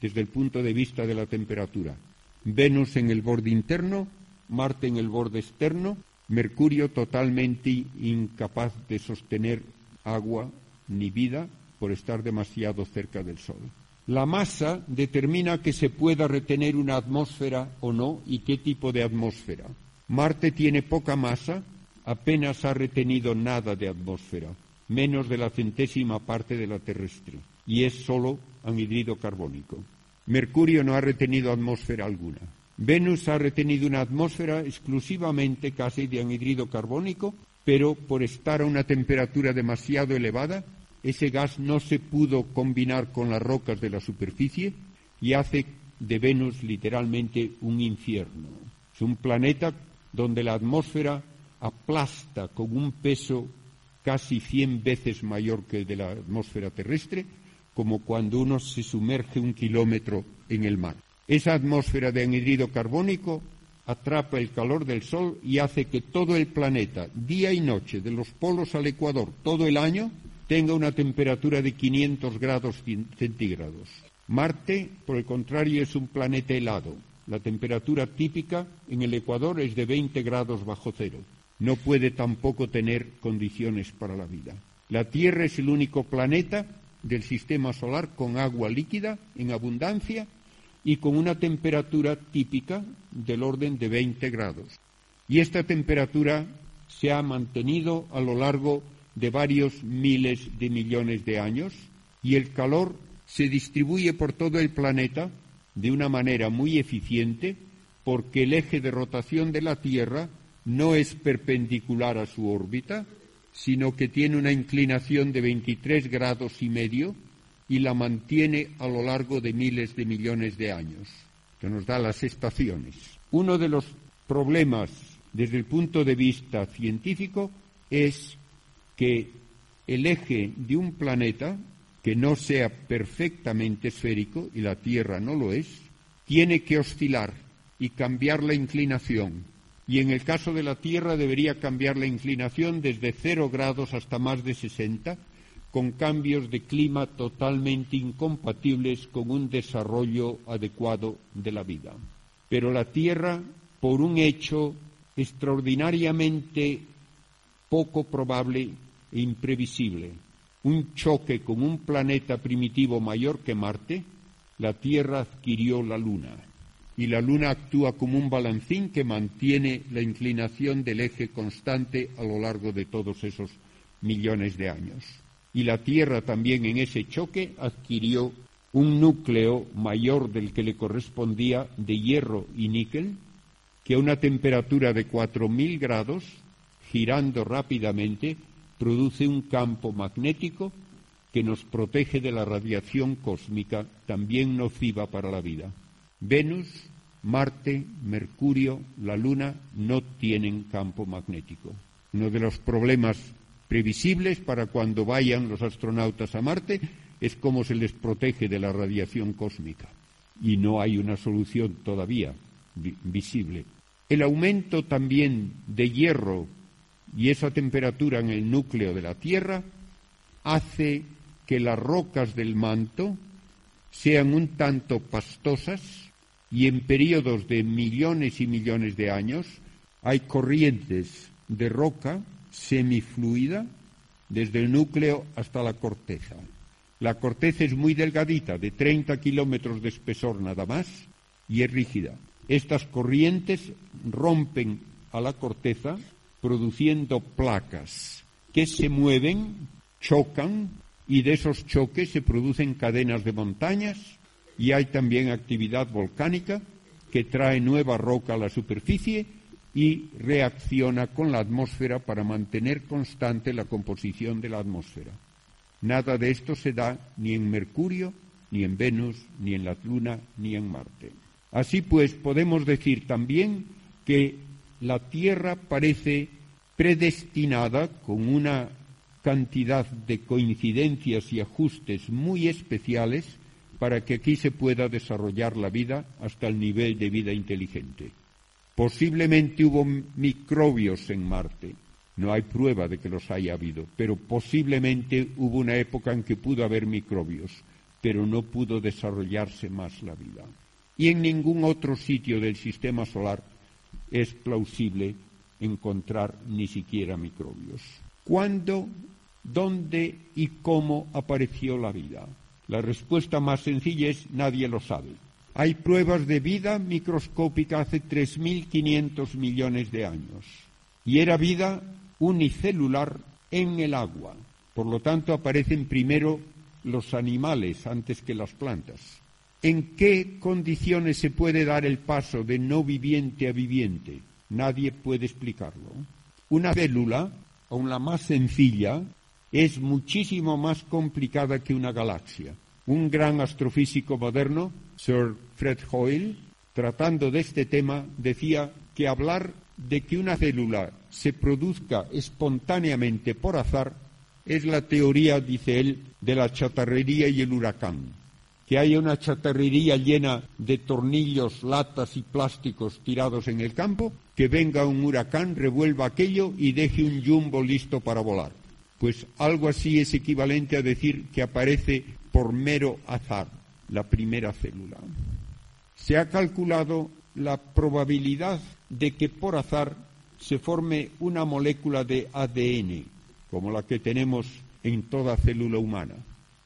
desde el punto de vista de la temperatura. Venus en el borde interno, Marte en el borde externo, Mercurio totalmente incapaz de sostener agua ni vida por estar demasiado cerca del Sol. La masa determina que se pueda retener una atmósfera o no y qué tipo de atmósfera. Marte tiene poca masa, apenas ha retenido nada de atmósfera, menos de la centésima parte de la terrestre, y es solo anhidrido carbónico. Mercurio no ha retenido atmósfera alguna. Venus ha retenido una atmósfera exclusivamente casi de anhidrido carbónico, pero por estar a una temperatura demasiado elevada ese gas no se pudo combinar con las rocas de la superficie y hace de Venus literalmente un infierno. Es un planeta donde la atmósfera aplasta con un peso casi cien veces mayor que el de la atmósfera terrestre, como cuando uno se sumerge un kilómetro en el mar. Esa atmósfera de anhidrido carbónico atrapa el calor del Sol y hace que todo el planeta, día y noche, de los polos al Ecuador, todo el año, tenga una temperatura de 500 grados centígrados. Marte, por el contrario, es un planeta helado. La temperatura típica en el Ecuador es de 20 grados bajo cero. No puede tampoco tener condiciones para la vida. La Tierra es el único planeta del sistema solar con agua líquida en abundancia y con una temperatura típica del orden de 20 grados. Y esta temperatura se ha mantenido a lo largo de varios miles de millones de años y el calor se distribuye por todo el planeta de una manera muy eficiente porque el eje de rotación de la Tierra no es perpendicular a su órbita, sino que tiene una inclinación de 23 grados y medio y la mantiene a lo largo de miles de millones de años, que nos da las estaciones. Uno de los problemas desde el punto de vista científico es que el eje de un planeta que no sea perfectamente esférico, y la Tierra no lo es, tiene que oscilar y cambiar la inclinación. Y en el caso de la Tierra debería cambiar la inclinación desde cero grados hasta más de 60, con cambios de clima totalmente incompatibles con un desarrollo adecuado de la vida. Pero la Tierra, por un hecho extraordinariamente poco probable e imprevisible, un choque con un planeta primitivo mayor que Marte, la Tierra adquirió la Luna. Y la Luna actúa como un balancín que mantiene la inclinación del eje constante a lo largo de todos esos millones de años. Y la Tierra también en ese choque adquirió un núcleo mayor del que le correspondía de hierro y níquel, que a una temperatura de 4.000 grados, girando rápidamente, produce un campo magnético que nos protege de la radiación cósmica también nociva para la vida. Venus, Marte, Mercurio, la Luna no tienen campo magnético. Uno de los problemas previsibles para cuando vayan los astronautas a Marte es cómo se les protege de la radiación cósmica. Y no hay una solución todavía visible. El aumento también de hierro y esa temperatura en el núcleo de la Tierra hace que las rocas del manto sean un tanto pastosas y en periodos de millones y millones de años hay corrientes de roca semifluida desde el núcleo hasta la corteza. La corteza es muy delgadita, de 30 kilómetros de espesor nada más, y es rígida. Estas corrientes rompen a la corteza produciendo placas que se mueven, chocan y de esos choques se producen cadenas de montañas y hay también actividad volcánica que trae nueva roca a la superficie y reacciona con la atmósfera para mantener constante la composición de la atmósfera. Nada de esto se da ni en Mercurio, ni en Venus, ni en la Luna, ni en Marte. Así pues, podemos decir también que la Tierra parece predestinada con una cantidad de coincidencias y ajustes muy especiales para que aquí se pueda desarrollar la vida hasta el nivel de vida inteligente. Posiblemente hubo microbios en Marte, no hay prueba de que los haya habido, pero posiblemente hubo una época en que pudo haber microbios, pero no pudo desarrollarse más la vida. Y en ningún otro sitio del sistema solar es plausible encontrar ni siquiera microbios. ¿Cuándo, dónde y cómo apareció la vida? La respuesta más sencilla es nadie lo sabe. Hay pruebas de vida microscópica hace 3.500 millones de años y era vida unicelular en el agua. Por lo tanto, aparecen primero los animales antes que las plantas. ¿En qué condiciones se puede dar el paso de no viviente a viviente? Nadie puede explicarlo. Una célula, aun la más sencilla, es muchísimo más complicada que una galaxia. Un gran astrofísico moderno, Sir Fred Hoyle, tratando de este tema, decía que hablar de que una célula se produzca espontáneamente por azar es la teoría, dice él, de la chatarrería y el huracán. Que haya una chatarrería llena de tornillos, latas y plásticos tirados en el campo, que venga un huracán, revuelva aquello y deje un jumbo listo para volar. Pues algo así es equivalente a decir que aparece por mero azar la primera célula. Se ha calculado la probabilidad de que por azar se forme una molécula de ADN, como la que tenemos en toda célula humana.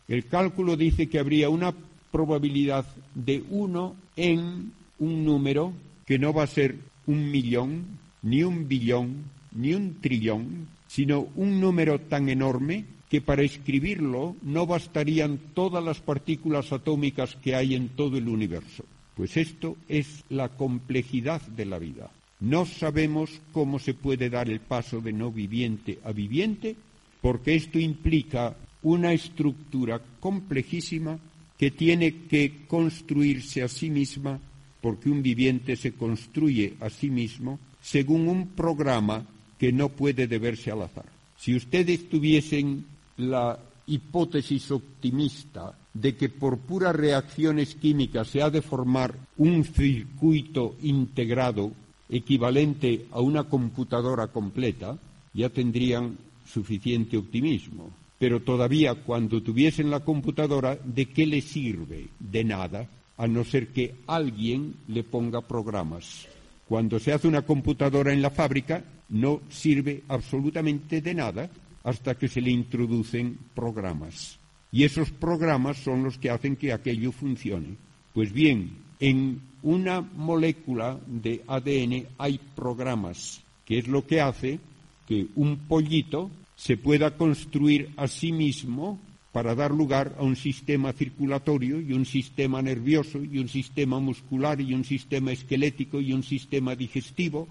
El cálculo dice que habría una probabilidad de uno en un número que no va a ser un millón, ni un billón, ni un trillón, sino un número tan enorme que para escribirlo no bastarían todas las partículas atómicas que hay en todo el universo. Pues esto es la complejidad de la vida. No sabemos cómo se puede dar el paso de no viviente a viviente, porque esto implica una estructura complejísima que tiene que construirse a sí misma, porque un viviente se construye a sí mismo según un programa que no puede deberse al azar. Si ustedes tuviesen la hipótesis optimista de que por puras reacciones químicas se ha de formar un circuito integrado equivalente a una computadora completa, ya tendrían suficiente optimismo. Pero todavía cuando tuviesen la computadora, ¿de qué le sirve? De nada, a no ser que alguien le ponga programas. Cuando se hace una computadora en la fábrica, no sirve absolutamente de nada hasta que se le introducen programas. Y esos programas son los que hacen que aquello funcione. Pues bien, en una molécula de ADN hay programas, que es lo que hace que un pollito se pueda construir a sí mismo para dar lugar a un sistema circulatorio y un sistema nervioso y un sistema muscular y un sistema esquelético y un sistema digestivo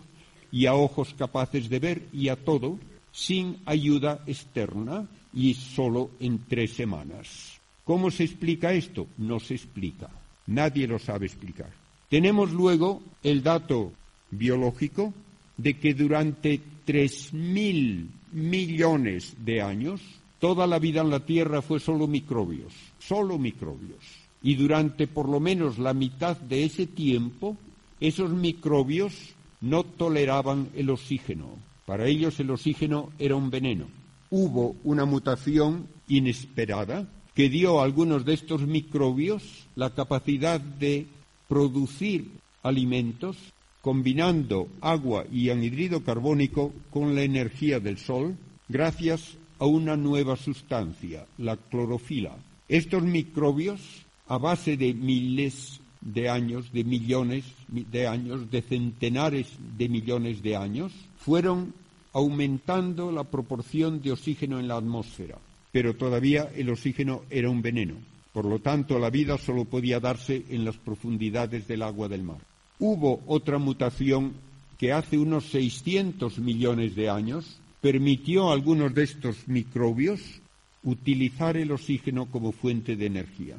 y a ojos capaces de ver y a todo sin ayuda externa y solo en tres semanas. ¿Cómo se explica esto? No se explica. Nadie lo sabe explicar. Tenemos luego el dato biológico de que durante tres mil millones de años toda la vida en la Tierra fue solo microbios, solo microbios. Y durante por lo menos la mitad de ese tiempo, esos microbios no toleraban el oxígeno. Para ellos el oxígeno era un veneno. Hubo una mutación inesperada que dio a algunos de estos microbios la capacidad de producir alimentos combinando agua y anhidrido carbónico con la energía del sol gracias a una nueva sustancia, la clorofila. Estos microbios, a base de miles de años, de millones de años, de centenares de millones de años, fueron aumentando la proporción de oxígeno en la atmósfera. Pero todavía el oxígeno era un veneno. Por lo tanto, la vida solo podía darse en las profundidades del agua del mar. Hubo otra mutación que hace unos 600 millones de años permitió a algunos de estos microbios utilizar el oxígeno como fuente de energía.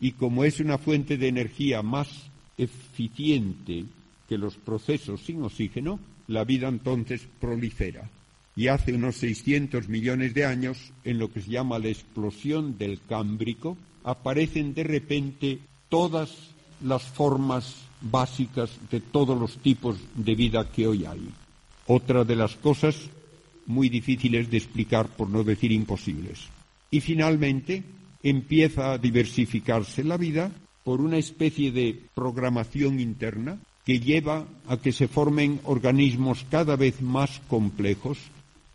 Y como es una fuente de energía más eficiente que los procesos sin oxígeno, la vida entonces prolifera. Y hace unos 600 millones de años, en lo que se llama la explosión del Cámbrico, aparecen de repente todas las formas básicas de todos los tipos de vida que hoy hay. Otra de las cosas muy difíciles de explicar, por no decir imposibles. Y finalmente empieza a diversificarse la vida por una especie de programación interna que lleva a que se formen organismos cada vez más complejos,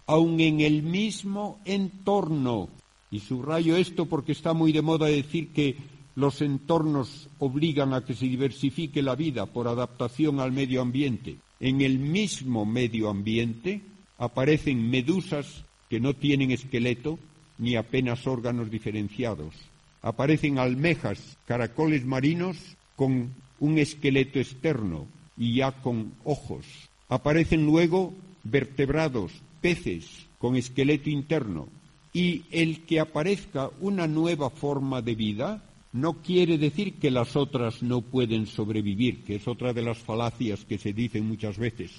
aun en el mismo entorno. Y subrayo esto porque está muy de moda decir que los entornos obligan a que se diversifique la vida por adaptación al medio ambiente. En el mismo medio ambiente aparecen medusas que no tienen esqueleto ni apenas órganos diferenciados. Aparecen almejas, caracoles marinos con un esqueleto externo y ya con ojos. Aparecen luego vertebrados, peces con esqueleto interno Y el que aparezca una nueva forma de vida no quiere decir que las otras no pueden sobrevivir, que es otra de las falacias que se dicen muchas veces.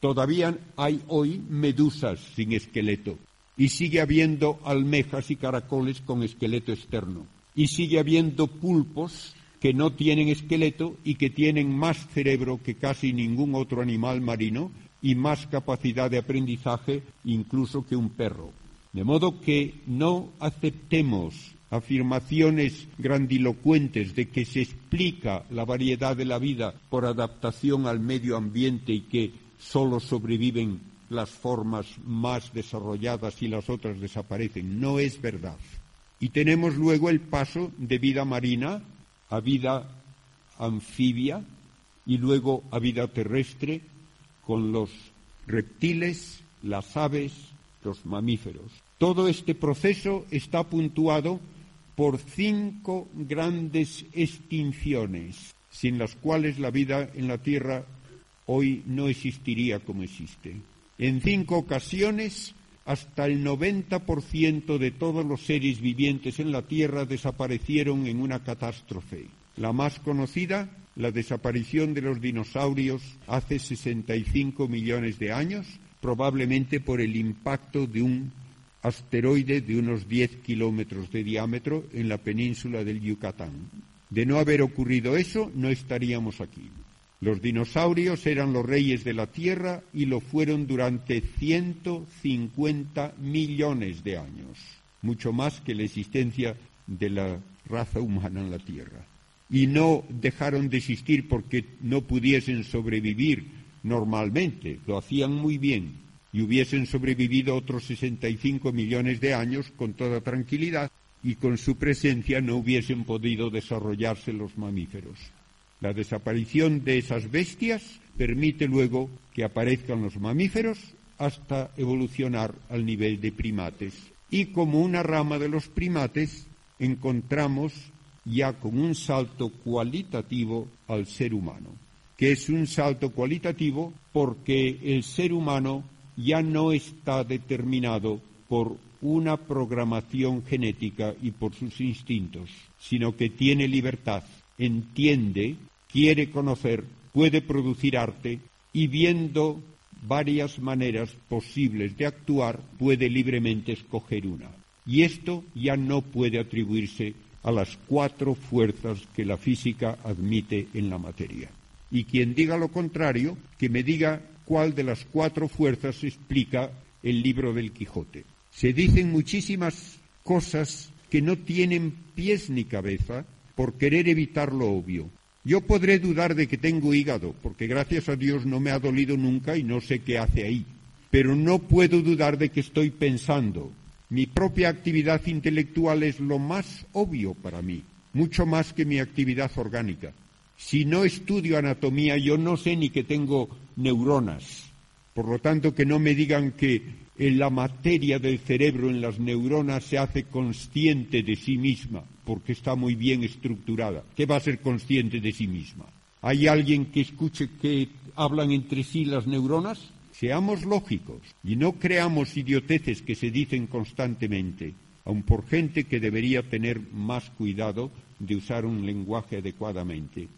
Todavía hay hoy medusas sin esqueleto y sigue habiendo almejas y caracoles con esqueleto externo y sigue habiendo pulpos que no tienen esqueleto y que tienen más cerebro que casi ningún otro animal marino y más capacidad de aprendizaje incluso que un perro. De modo que no aceptemos afirmaciones grandilocuentes de que se explica la variedad de la vida por adaptación al medio ambiente y que solo sobreviven las formas más desarrolladas y las otras desaparecen. No es verdad. Y tenemos luego el paso de vida marina a vida anfibia y luego a vida terrestre con los reptiles, las aves, los mamíferos. Todo este proceso está puntuado por cinco grandes extinciones, sin las cuales la vida en la Tierra hoy no existiría como existe. En cinco ocasiones, hasta el 90% de todos los seres vivientes en la Tierra desaparecieron en una catástrofe. La más conocida, la desaparición de los dinosaurios hace 65 millones de años, probablemente por el impacto de un asteroide de unos 10 kilómetros de diámetro en la península del Yucatán. De no haber ocurrido eso, no estaríamos aquí. Los dinosaurios eran los reyes de la Tierra y lo fueron durante 150 millones de años, mucho más que la existencia de la raza humana en la Tierra. Y no dejaron de existir porque no pudiesen sobrevivir normalmente, lo hacían muy bien y hubiesen sobrevivido otros 65 millones de años con toda tranquilidad y con su presencia no hubiesen podido desarrollarse los mamíferos. La desaparición de esas bestias permite luego que aparezcan los mamíferos hasta evolucionar al nivel de primates. Y como una rama de los primates encontramos ya con un salto cualitativo al ser humano, que es un salto cualitativo porque el ser humano ya no está determinado por una programación genética y por sus instintos, sino que tiene libertad, entiende quiere conocer, puede producir arte y viendo varias maneras posibles de actuar, puede libremente escoger una. Y esto ya no puede atribuirse a las cuatro fuerzas que la física admite en la materia. Y quien diga lo contrario, que me diga cuál de las cuatro fuerzas explica el libro del Quijote. Se dicen muchísimas cosas que no tienen pies ni cabeza por querer evitar lo obvio. Yo podré dudar de que tengo hígado, porque gracias a Dios no me ha dolido nunca y no sé qué hace ahí. Pero no puedo dudar de que estoy pensando. Mi propia actividad intelectual es lo más obvio para mí, mucho más que mi actividad orgánica. Si no estudio anatomía, yo no sé ni que tengo neuronas. Por lo tanto, que no me digan que en la materia del cerebro, en las neuronas, se hace consciente de sí misma, porque está muy bien estructurada. ¿Qué va a ser consciente de sí misma? ¿Hay alguien que escuche que hablan entre sí las neuronas? Seamos lógicos y no creamos idioteces que se dicen constantemente, aun por gente que debería tener más cuidado de usar un lenguaje adecuadamente.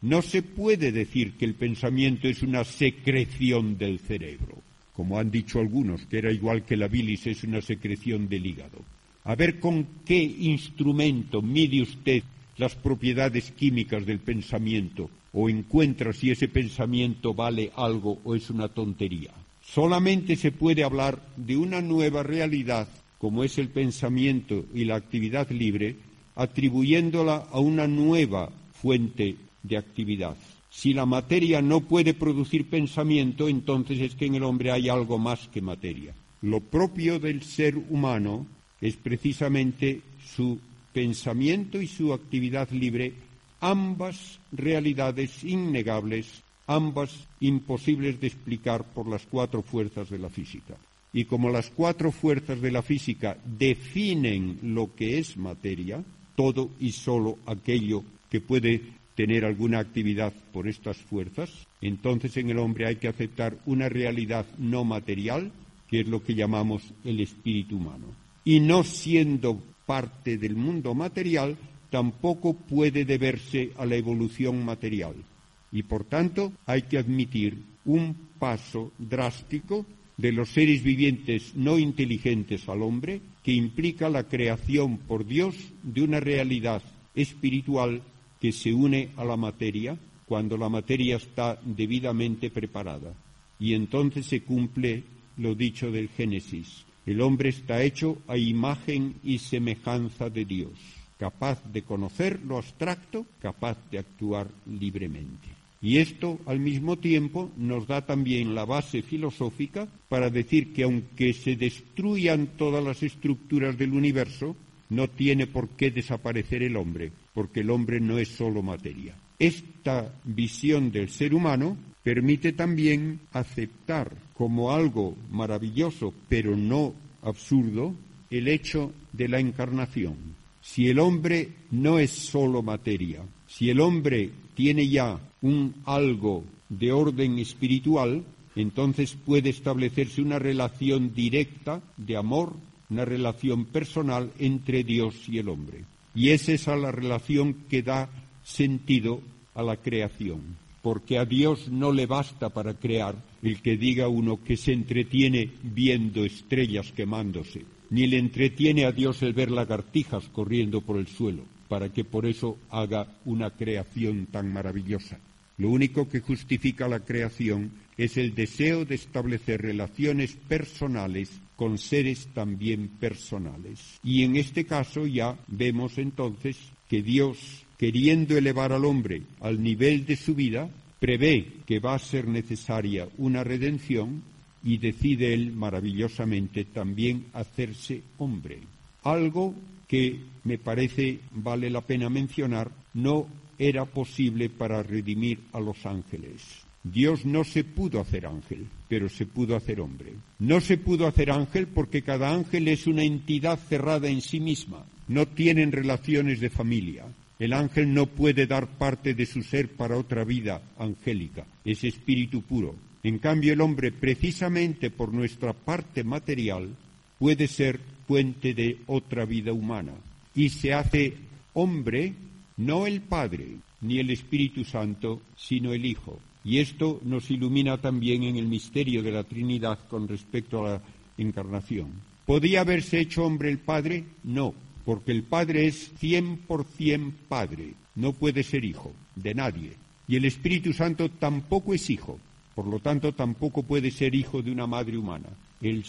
No se puede decir que el pensamiento es una secreción del cerebro como han dicho algunos, que era igual que la bilis es una secreción del hígado. A ver con qué instrumento mide usted las propiedades químicas del pensamiento o encuentra si ese pensamiento vale algo o es una tontería. Solamente se puede hablar de una nueva realidad, como es el pensamiento y la actividad libre, atribuyéndola a una nueva fuente de actividad. Si la materia no puede producir pensamiento, entonces es que en el hombre hay algo más que materia. Lo propio del ser humano es precisamente su pensamiento y su actividad libre, ambas realidades innegables, ambas imposibles de explicar por las cuatro fuerzas de la física. Y como las cuatro fuerzas de la física definen lo que es materia, todo y solo aquello que puede tener alguna actividad por estas fuerzas, entonces en el hombre hay que aceptar una realidad no material, que es lo que llamamos el espíritu humano. Y no siendo parte del mundo material, tampoco puede deberse a la evolución material. Y por tanto hay que admitir un paso drástico de los seres vivientes no inteligentes al hombre, que implica la creación por Dios de una realidad espiritual que se une a la materia cuando la materia está debidamente preparada. Y entonces se cumple lo dicho del Génesis. El hombre está hecho a imagen y semejanza de Dios, capaz de conocer lo abstracto, capaz de actuar libremente. Y esto, al mismo tiempo, nos da también la base filosófica para decir que aunque se destruyan todas las estructuras del universo, no tiene por qué desaparecer el hombre, porque el hombre no es solo materia. Esta visión del ser humano permite también aceptar como algo maravilloso, pero no absurdo, el hecho de la encarnación. Si el hombre no es solo materia, si el hombre tiene ya un algo de orden espiritual, entonces puede establecerse una relación directa de amor, una relación personal entre Dios y el hombre. Y es esa la relación que da sentido a la creación, porque a Dios no le basta para crear el que diga uno que se entretiene viendo estrellas quemándose, ni le entretiene a Dios el ver lagartijas corriendo por el suelo, para que por eso haga una creación tan maravillosa. Lo único que justifica la creación es el deseo de establecer relaciones personales con seres también personales. Y en este caso ya vemos entonces que Dios queriendo elevar al hombre al nivel de su vida, prevé que va a ser necesaria una redención y decide él maravillosamente también hacerse hombre. Algo que me parece vale la pena mencionar, no era posible para redimir a los ángeles. Dios no se pudo hacer ángel, pero se pudo hacer hombre. No se pudo hacer ángel porque cada ángel es una entidad cerrada en sí misma, no tienen relaciones de familia. El ángel no puede dar parte de su ser para otra vida angélica, es espíritu puro. En cambio, el hombre, precisamente por nuestra parte material, puede ser fuente de otra vida humana. Y se hace hombre no el Padre ni el Espíritu Santo, sino el Hijo. Y esto nos ilumina también en el misterio de la Trinidad con respecto a la encarnación. ¿Podía haberse hecho hombre el Padre? No, porque el Padre es cien por cien Padre, no puede ser hijo de nadie. Y el Espíritu Santo tampoco es hijo, por lo tanto tampoco puede ser hijo de una madre humana. El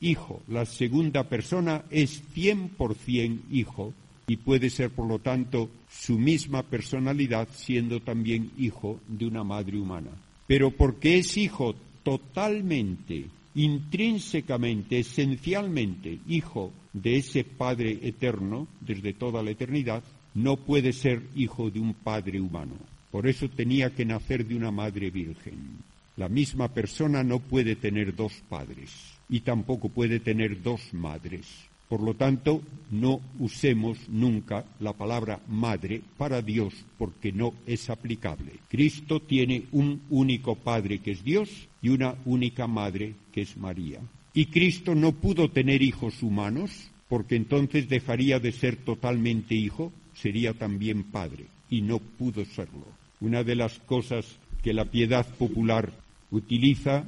hijo, la segunda persona, es cien por cien hijo y puede ser, por lo tanto, su misma personalidad siendo también hijo de una madre humana. Pero porque es hijo totalmente intrínsecamente, esencialmente, hijo de ese Padre eterno desde toda la eternidad, no puede ser hijo de un Padre humano. Por eso tenía que nacer de una Madre Virgen. La misma persona no puede tener dos padres y tampoco puede tener dos madres. Por lo tanto, no usemos nunca la palabra madre para Dios porque no es aplicable. Cristo tiene un único Padre que es Dios y una única Madre que es María. Y Cristo no pudo tener hijos humanos porque entonces dejaría de ser totalmente hijo, sería también Padre y no pudo serlo. Una de las cosas que la piedad popular utiliza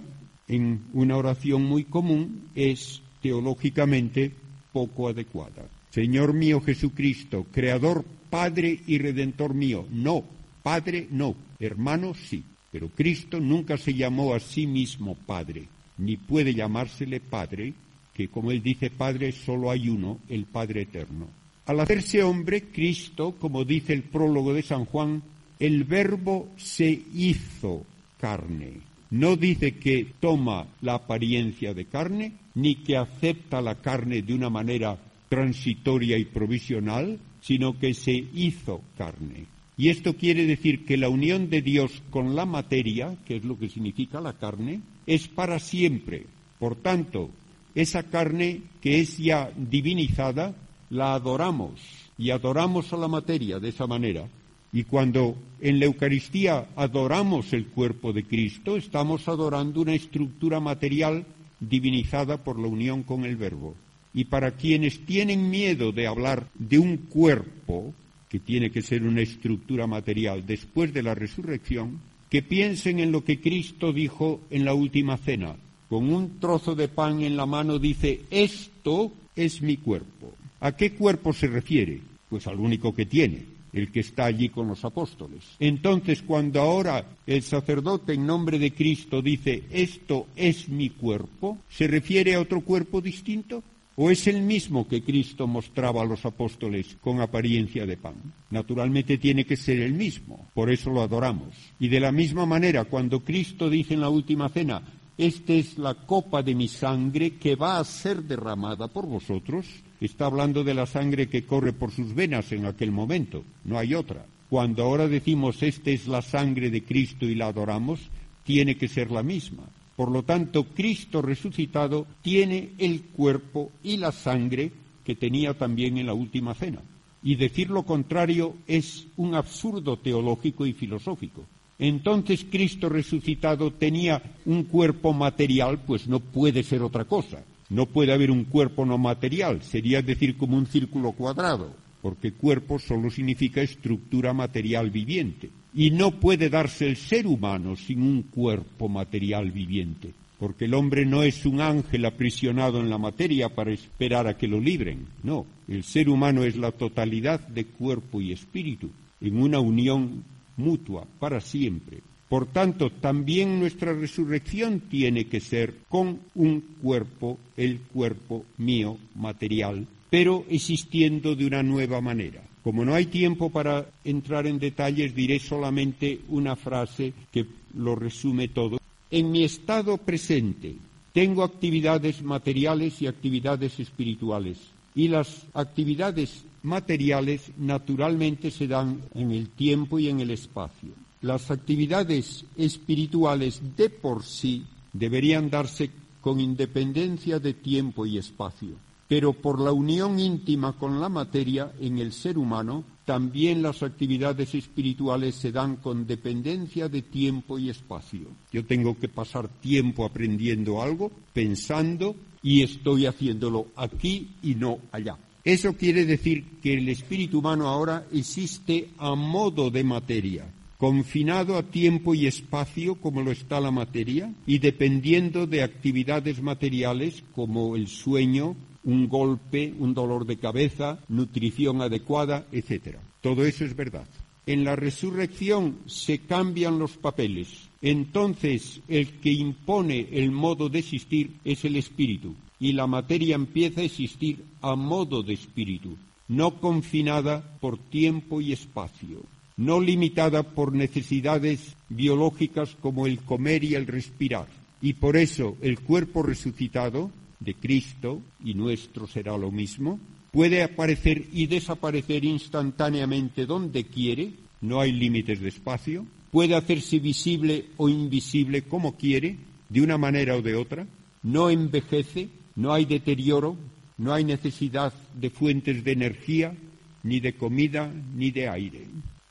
en una oración muy común es teológicamente poco adecuada. Señor mío Jesucristo, Creador, Padre y Redentor mío. No, Padre no, hermano sí. Pero Cristo nunca se llamó a sí mismo Padre, ni puede llamársele Padre, que como él dice Padre solo hay uno, el Padre eterno. Al hacerse hombre, Cristo, como dice el prólogo de San Juan, el verbo se hizo carne. No dice que toma la apariencia de carne, ni que acepta la carne de una manera transitoria y provisional, sino que se hizo carne. Y esto quiere decir que la unión de Dios con la materia, que es lo que significa la carne, es para siempre. Por tanto, esa carne que es ya divinizada, la adoramos y adoramos a la materia de esa manera. Y cuando en la Eucaristía adoramos el cuerpo de Cristo, estamos adorando una estructura material divinizada por la unión con el Verbo. Y para quienes tienen miedo de hablar de un cuerpo, que tiene que ser una estructura material después de la resurrección, que piensen en lo que Cristo dijo en la última cena. Con un trozo de pan en la mano dice, esto es mi cuerpo. ¿A qué cuerpo se refiere? Pues al único que tiene, el que está allí con los apóstoles. Entonces, cuando ahora el sacerdote en nombre de Cristo dice, esto es mi cuerpo, ¿se refiere a otro cuerpo distinto? ¿O es el mismo que Cristo mostraba a los apóstoles con apariencia de pan? Naturalmente tiene que ser el mismo, por eso lo adoramos. Y de la misma manera, cuando Cristo dice en la última cena, esta es la copa de mi sangre que va a ser derramada por vosotros, está hablando de la sangre que corre por sus venas en aquel momento, no hay otra. Cuando ahora decimos esta es la sangre de Cristo y la adoramos, tiene que ser la misma. Por lo tanto, Cristo resucitado tiene el cuerpo y la sangre que tenía también en la última cena. Y decir lo contrario es un absurdo teológico y filosófico. Entonces Cristo resucitado tenía un cuerpo material, pues no puede ser otra cosa. No puede haber un cuerpo no material, sería decir como un círculo cuadrado, porque cuerpo solo significa estructura material viviente. Y no puede darse el ser humano sin un cuerpo material viviente, porque el hombre no es un ángel aprisionado en la materia para esperar a que lo libren. No, el ser humano es la totalidad de cuerpo y espíritu, en una unión mutua para siempre. Por tanto, también nuestra resurrección tiene que ser con un cuerpo, el cuerpo mío material, pero existiendo de una nueva manera. Como no hay tiempo para entrar en detalles, diré solamente una frase que lo resume todo. En mi estado presente tengo actividades materiales y actividades espirituales. Y las actividades materiales naturalmente se dan en el tiempo y en el espacio. Las actividades espirituales de por sí deberían darse con independencia de tiempo y espacio pero por la unión íntima con la materia en el ser humano, también las actividades espirituales se dan con dependencia de tiempo y espacio. Yo tengo que pasar tiempo aprendiendo algo, pensando, y estoy haciéndolo aquí y no allá. Eso quiere decir que el espíritu humano ahora existe a modo de materia, confinado a tiempo y espacio como lo está la materia, y dependiendo de actividades materiales como el sueño, un golpe, un dolor de cabeza, nutrición adecuada, etc. Todo eso es verdad. En la resurrección se cambian los papeles. Entonces el que impone el modo de existir es el espíritu y la materia empieza a existir a modo de espíritu, no confinada por tiempo y espacio, no limitada por necesidades biológicas como el comer y el respirar. Y por eso el cuerpo resucitado de Cristo, y nuestro será lo mismo, puede aparecer y desaparecer instantáneamente donde quiere, no hay límites de espacio, puede hacerse visible o invisible como quiere, de una manera o de otra, no envejece, no hay deterioro, no hay necesidad de fuentes de energía, ni de comida, ni de aire.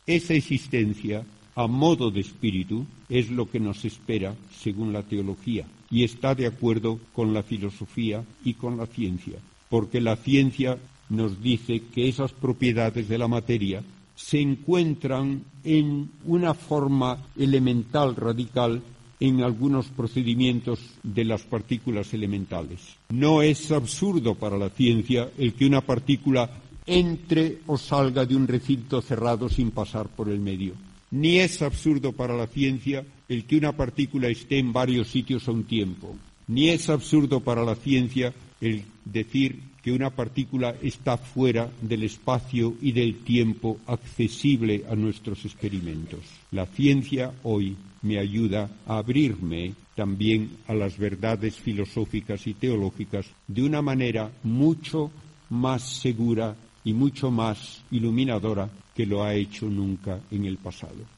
Esa existencia, a modo de espíritu, es lo que nos espera según la teología y está de acuerdo con la filosofía y con la ciencia, porque la ciencia nos dice que esas propiedades de la materia se encuentran en una forma elemental radical en algunos procedimientos de las partículas elementales. No es absurdo para la ciencia el que una partícula entre o salga de un recinto cerrado sin pasar por el medio. Ni es absurdo para la ciencia el que una partícula esté en varios sitios a un tiempo. Ni es absurdo para la ciencia el decir que una partícula está fuera del espacio y del tiempo accesible a nuestros experimentos. La ciencia hoy me ayuda a abrirme también a las verdades filosóficas y teológicas de una manera mucho más segura y mucho más iluminadora que lo ha hecho nunca en el pasado.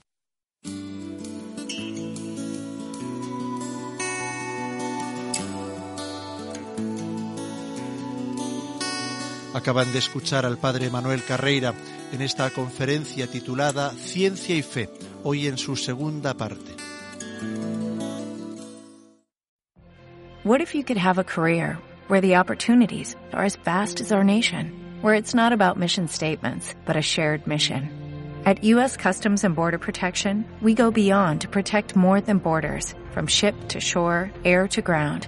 Acaban de escuchar al padre Manuel Carreira en esta conferencia titulada Ciencia y Fe, hoy en su segunda parte. What if you could have a career where the opportunities are as vast as our nation, where it's not about mission statements, but a shared mission. At U.S. Customs and Border Protection, we go beyond to protect more than borders, from ship to shore, air to ground,